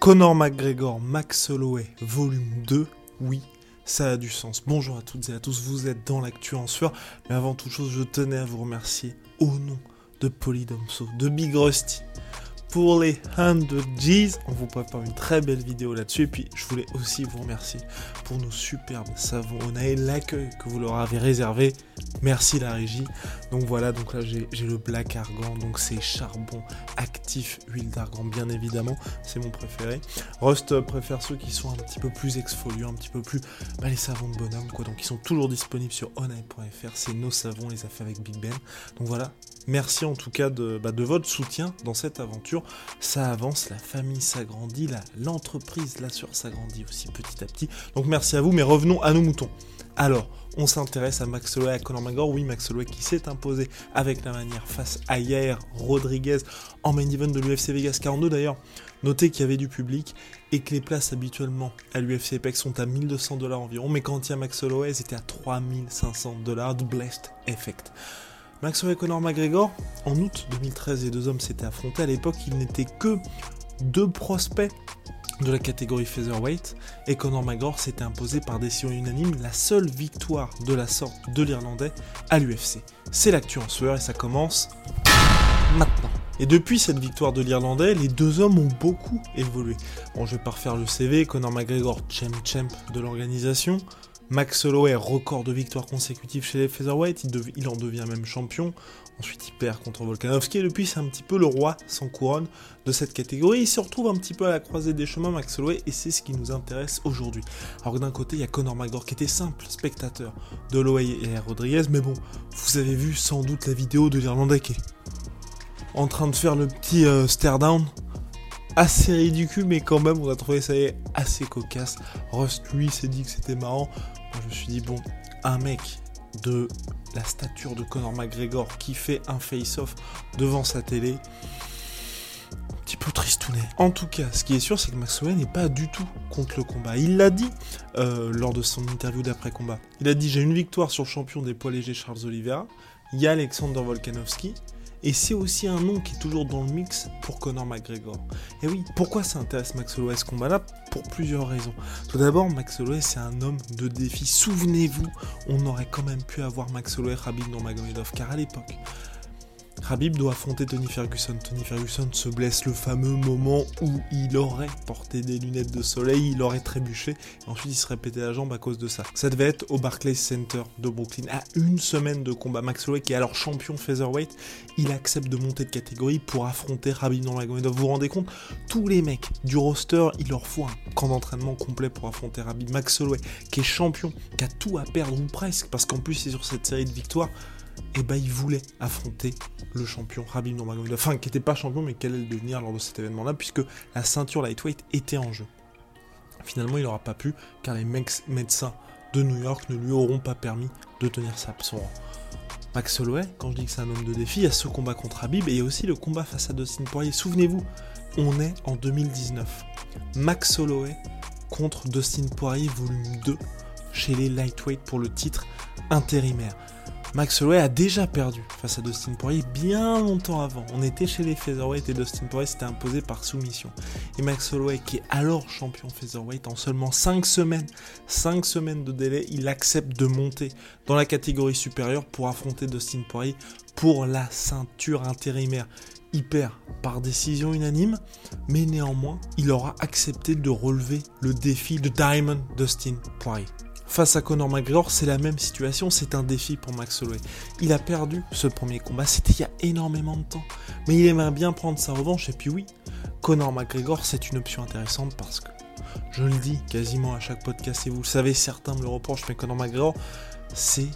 Conor McGregor, Max Holloway, volume 2, oui, ça a du sens. Bonjour à toutes et à tous, vous êtes dans l'actu en sueur, mais avant toute chose, je tenais à vous remercier au nom de Polydomso, de Big Rusty, pour les 100 G's. On vous prépare une très belle vidéo là-dessus. Et puis, je voulais aussi vous remercier pour nos superbes savons On a l'accueil que vous leur avez réservé. Merci la régie. Donc voilà, donc là j'ai le black argan, donc c'est charbon actif, huile d'argan bien évidemment, c'est mon préféré. Rust préfère ceux qui sont un petit peu plus exfoliants, un petit peu plus bah, les savons de bonhomme quoi. Donc ils sont toujours disponibles sur onai.fr, c'est nos savons, les affaires avec Big Ben. Donc voilà, merci en tout cas de, bah, de votre soutien dans cette aventure. Ça avance, la famille s'agrandit, l'entreprise là sur s'agrandit aussi petit à petit. Donc merci à vous, mais revenons à nos moutons. Alors, on s'intéresse à Max Holloway, à Conor McGregor. Oui, Max Holloway qui s'est imposé avec la manière face à Yair Rodriguez en main event de l'UFC Vegas 42 d'ailleurs. Notez qu'il y avait du public et que les places habituellement à l'UFC Apex sont à 1200 dollars environ, mais quand il y a Max Holloway, c'était à 3500 dollars de Blessed Effect. Max Holloway et Conor McGregor, en août 2013, les deux hommes s'étaient affrontés. À l'époque, ils n'étaient que deux prospects de la catégorie featherweight et Conor McGregor s'était imposé par décision unanime la seule victoire de la sorte de l'Irlandais à l'UFC. C'est l'actu en sueur et ça commence maintenant. Et depuis cette victoire de l'Irlandais, les deux hommes ont beaucoup évolué. Bon, je vais pas refaire le CV, Conor McGregor, champ champ de l'organisation, Max Holloway, record de victoires consécutives chez les featherweight, il, en devient même champion. Ensuite, il perd contre Volkanovski et depuis, c'est un petit peu le roi sans couronne de cette catégorie. Il se retrouve un petit peu à la croisée des chemins, Max Holloway, et c'est ce qui nous intéresse aujourd'hui. Alors d'un côté, il y a Conor McGregor qui était simple spectateur de Holloway et Rodriguez, mais bon, vous avez vu sans doute la vidéo de l'Irlandais qui est en train de faire le petit euh, stare down assez ridicule, mais quand même, on a trouvé ça assez cocasse. Rust, lui, s'est dit que c'était marrant. Je me suis dit, bon, un mec de la stature de Conor McGregor qui fait un face-off devant sa télé. Un petit peu tristounet. En tout cas, ce qui est sûr, c'est que Max n'est pas du tout contre le combat. Il l'a dit euh, lors de son interview d'après-combat. Il a dit J'ai une victoire sur champion des poids légers Charles Oliveira. Il y a Alexander Volkanovski. Et c'est aussi un nom qui est toujours dans le mix pour Conor McGregor. Et oui, pourquoi ça intéresse Max Holloway ce combat-là Pour plusieurs raisons. Tout d'abord, Max Holloway c'est un homme de défi. Souvenez-vous, on aurait quand même pu avoir Max Holloway Khabib Nurmagomedov, car à l'époque, Khabib doit affronter Tony Ferguson. Tony Ferguson se blesse le fameux moment où il aurait porté des lunettes de soleil, il aurait trébuché, et ensuite il serait pété la jambe à cause de ça. Ça devait être au Barclays Center de Brooklyn. À une semaine de combat, Max Holloway, qui est alors champion featherweight, il accepte de monter de catégorie pour affronter Khabib Nurmagomedov. Vous vous rendez compte Tous les mecs du roster, il leur faut un camp d'entraînement complet pour affronter Khabib. Max Holloway, qui est champion, qui a tout à perdre ou presque, parce qu'en plus c'est sur cette série de victoires et eh ben, il voulait affronter le champion Rabib Nurmagomedov, enfin qui n'était pas champion mais qui allait le devenir lors de cet événement-là puisque la ceinture lightweight était en jeu. Finalement il n'aura pas pu car les médecins de New York ne lui auront pas permis de tenir sa son Max Holloway, quand je dis que c'est un homme de défi, il y a ce combat contre Habib et aussi le combat face à Dustin Poirier. Souvenez-vous, on est en 2019. Max Holloway contre Dustin Poirier volume 2 chez les lightweight pour le titre intérimaire. Max Holloway a déjà perdu face à Dustin Poirier bien longtemps avant. On était chez les featherweight et Dustin Poirier s'était imposé par soumission. Et Max Holloway, qui est alors champion featherweight en seulement 5 semaines, 5 semaines de délai, il accepte de monter dans la catégorie supérieure pour affronter Dustin Poirier pour la ceinture intérimaire. Il perd par décision unanime, mais néanmoins, il aura accepté de relever le défi de Diamond Dustin Poirier. Face à Conor McGregor, c'est la même situation, c'est un défi pour Max Holloway. Il a perdu ce premier combat, c'était il y a énormément de temps. Mais il aimerait bien prendre sa revanche, et puis oui, Conor McGregor, c'est une option intéressante parce que, je le dis quasiment à chaque podcast, et vous le savez, certains me le reprochent, mais Conor McGregor, c'est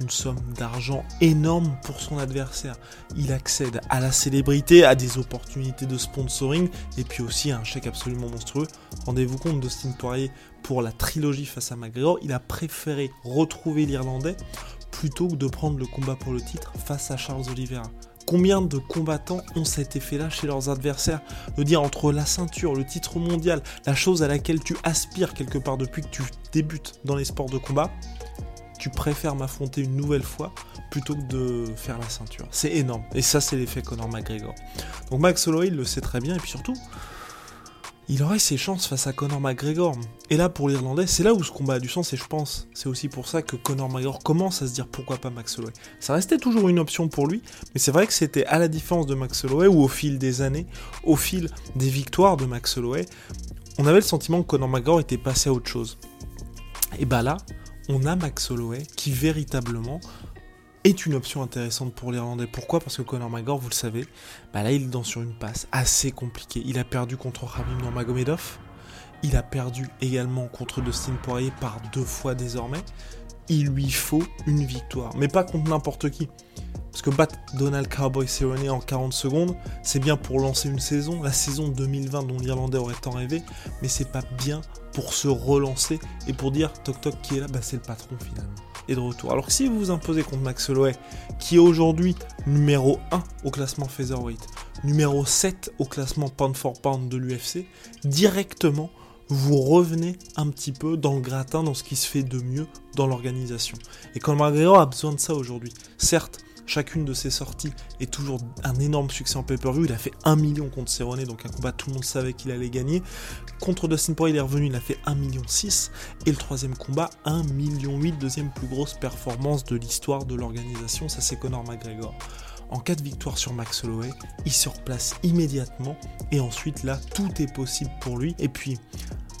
une somme d'argent énorme pour son adversaire. Il accède à la célébrité, à des opportunités de sponsoring et puis aussi à un chèque absolument monstrueux. Rendez-vous compte d'Austin Poirier pour la trilogie face à McGregor, il a préféré retrouver l'Irlandais plutôt que de prendre le combat pour le titre face à Charles Oliveira. Combien de combattants ont cet effet-là chez leurs adversaires? De dire entre la ceinture, le titre mondial, la chose à laquelle tu aspires quelque part depuis que tu débutes dans les sports de combat, tu préfères m'affronter une nouvelle fois plutôt que de faire la ceinture. C'est énorme. Et ça, c'est l'effet Conor McGregor. Donc Max Holloway, il le sait très bien. Et puis surtout, il aurait ses chances face à Conor McGregor. Et là, pour l'Irlandais, c'est là où ce combat a du sens, et je pense, c'est aussi pour ça que Conor McGregor commence à se dire pourquoi pas Max Holloway. Ça restait toujours une option pour lui, mais c'est vrai que c'était à la différence de Max Holloway, où au fil des années, au fil des victoires de Max Holloway, on avait le sentiment que Conor McGregor était passé à autre chose. Et bah là, on a Max Holloway qui véritablement est une option intéressante pour l'Irlandais. Pourquoi? Parce que Conor McGregor, vous le savez, bah là il est dans sur une passe assez compliquée. Il a perdu contre Khabib Nurmagomedov, il a perdu également contre Dustin Poirier par deux fois désormais. Il lui faut une victoire, mais pas contre n'importe qui. Parce que battre Donald Cowboy Cerrone en 40 secondes, c'est bien pour lancer une saison, la saison 2020 dont l'Irlandais aurait tant rêvé, mais c'est pas bien pour se relancer et pour dire toc toc qui est là, bah c'est le patron finalement et de retour. Alors que si vous vous imposez contre Max Holloway, qui est aujourd'hui numéro 1 au classement featherweight, numéro 7 au classement pound for pound de l'UFC, directement vous revenez un petit peu dans le gratin, dans ce qui se fait de mieux dans l'organisation. Et Conor McGregor a besoin de ça aujourd'hui. Certes, Chacune de ses sorties est toujours un énorme succès en pay-per-view. Il a fait 1 million contre Cerrone, donc un combat tout le monde savait qu'il allait gagner. Contre Dustin Poirier, il est revenu, il a fait 1 million 6. Et le troisième combat, 1 million 8, deuxième plus grosse performance de l'histoire de l'organisation. Ça, c'est Conor McGregor. En cas de victoire sur Max Holloway, il se replace immédiatement et ensuite là, tout est possible pour lui. Et puis,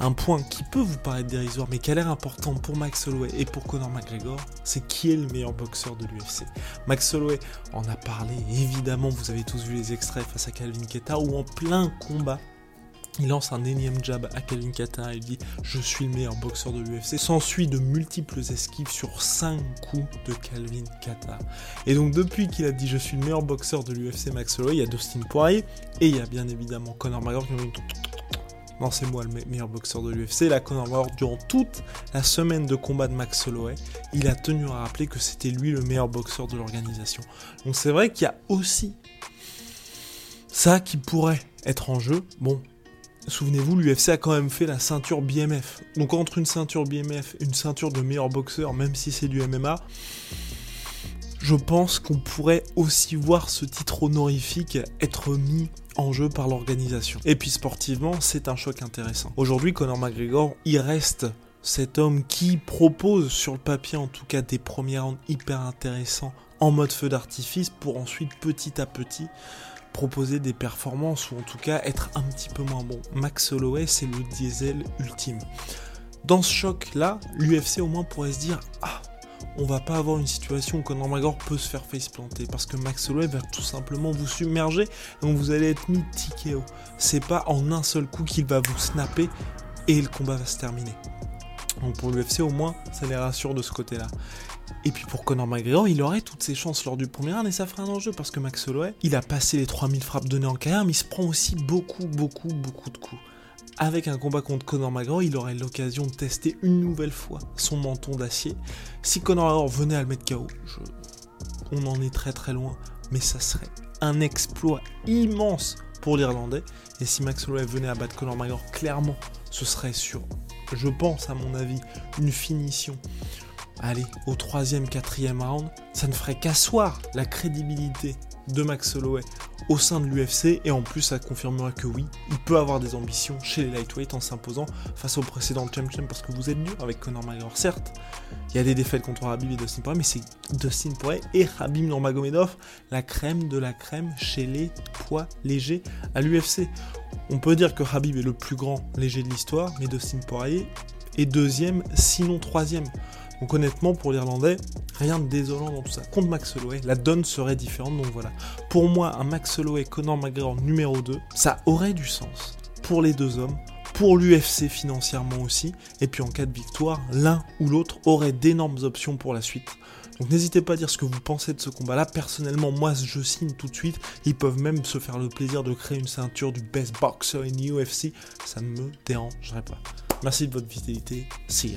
un point qui peut vous paraître dérisoire, mais qui a l'air important pour Max Holloway et pour Conor McGregor, c'est qui est le meilleur boxeur de l'UFC. Max Holloway en a parlé, évidemment, vous avez tous vu les extraits face à Calvin Keta, où en plein combat, il lance un énième jab à Calvin Keta et dit Je suis le meilleur boxeur de l'UFC. S'ensuit de multiples esquives sur 5 coups de Calvin Kata. Et donc, depuis qu'il a dit Je suis le meilleur boxeur de l'UFC, Max Holloway, il y a Dustin Poirier et il y a bien évidemment Conor McGregor qui ont non, c'est moi le meilleur boxeur de l'UFC. La Conor McGregor, durant toute la semaine de combat de Max Holloway, il a tenu à rappeler que c'était lui le meilleur boxeur de l'organisation. Donc c'est vrai qu'il y a aussi ça qui pourrait être en jeu. Bon, souvenez-vous, l'UFC a quand même fait la ceinture BMF. Donc entre une ceinture BMF et une ceinture de meilleur boxeur, même si c'est du MMA, je pense qu'on pourrait aussi voir ce titre honorifique être mis en jeu par l'organisation. Et puis sportivement, c'est un choc intéressant. Aujourd'hui, Conor McGregor, il reste cet homme qui propose sur le papier en tout cas des premiers rounds hyper intéressants en mode feu d'artifice pour ensuite petit à petit proposer des performances ou en tout cas être un petit peu moins bon. Max Holloway, c'est le diesel ultime. Dans ce choc là, l'UFC au moins pourrait se dire ah on va pas avoir une situation où Conor McGregor peut se faire face planter parce que Max Holloway va tout simplement vous submerger et donc vous allez être mis TKO. C'est pas en un seul coup qu'il va vous snapper et le combat va se terminer. Donc pour l'UFC au moins ça les rassure de ce côté-là. Et puis pour Conor McGregor, il aurait toutes ses chances lors du premier round et ça ferait un enjeu parce que Max Holloway, il a passé les 3000 frappes données en carrière mais il se prend aussi beaucoup beaucoup beaucoup de coups avec un combat contre Conor McGregor, il aurait l'occasion de tester une nouvelle fois son menton d'acier. Si Conor McGregor venait à le mettre KO, on en est très très loin, mais ça serait un exploit immense pour l'Irlandais. Et si Max Holloway venait à battre Conor McGregor, clairement, ce serait sur, je pense à mon avis, une finition. Allez, au troisième, quatrième round, ça ne ferait qu'asseoir la crédibilité de Max Holloway au sein de l'UFC et en plus ça confirmera que oui, il peut avoir des ambitions chez les lightweight en s'imposant face au précédent champion parce que vous êtes dur avec Conor McGregor certes. Il y a des défaites contre Habib et Dustin Poirier mais c'est Dustin Poirier et Habib Nurmagomedov la crème de la crème chez les poids légers à l'UFC. On peut dire que Habib est le plus grand léger de l'histoire mais Dustin Poirier est deuxième sinon troisième. Donc honnêtement, pour l'Irlandais, rien de désolant dans tout ça. Contre Max Holloway, la donne serait différente. Donc voilà. Pour moi, un Max Holloway Conor McGregor numéro 2, ça aurait du sens pour les deux hommes, pour l'UFC financièrement aussi. Et puis en cas de victoire, l'un ou l'autre aurait d'énormes options pour la suite. Donc n'hésitez pas à dire ce que vous pensez de ce combat-là. Personnellement, moi, je signe tout de suite. Ils peuvent même se faire le plaisir de créer une ceinture du best boxer in UFC. Ça ne me dérangerait pas. Merci de votre fidélité. See.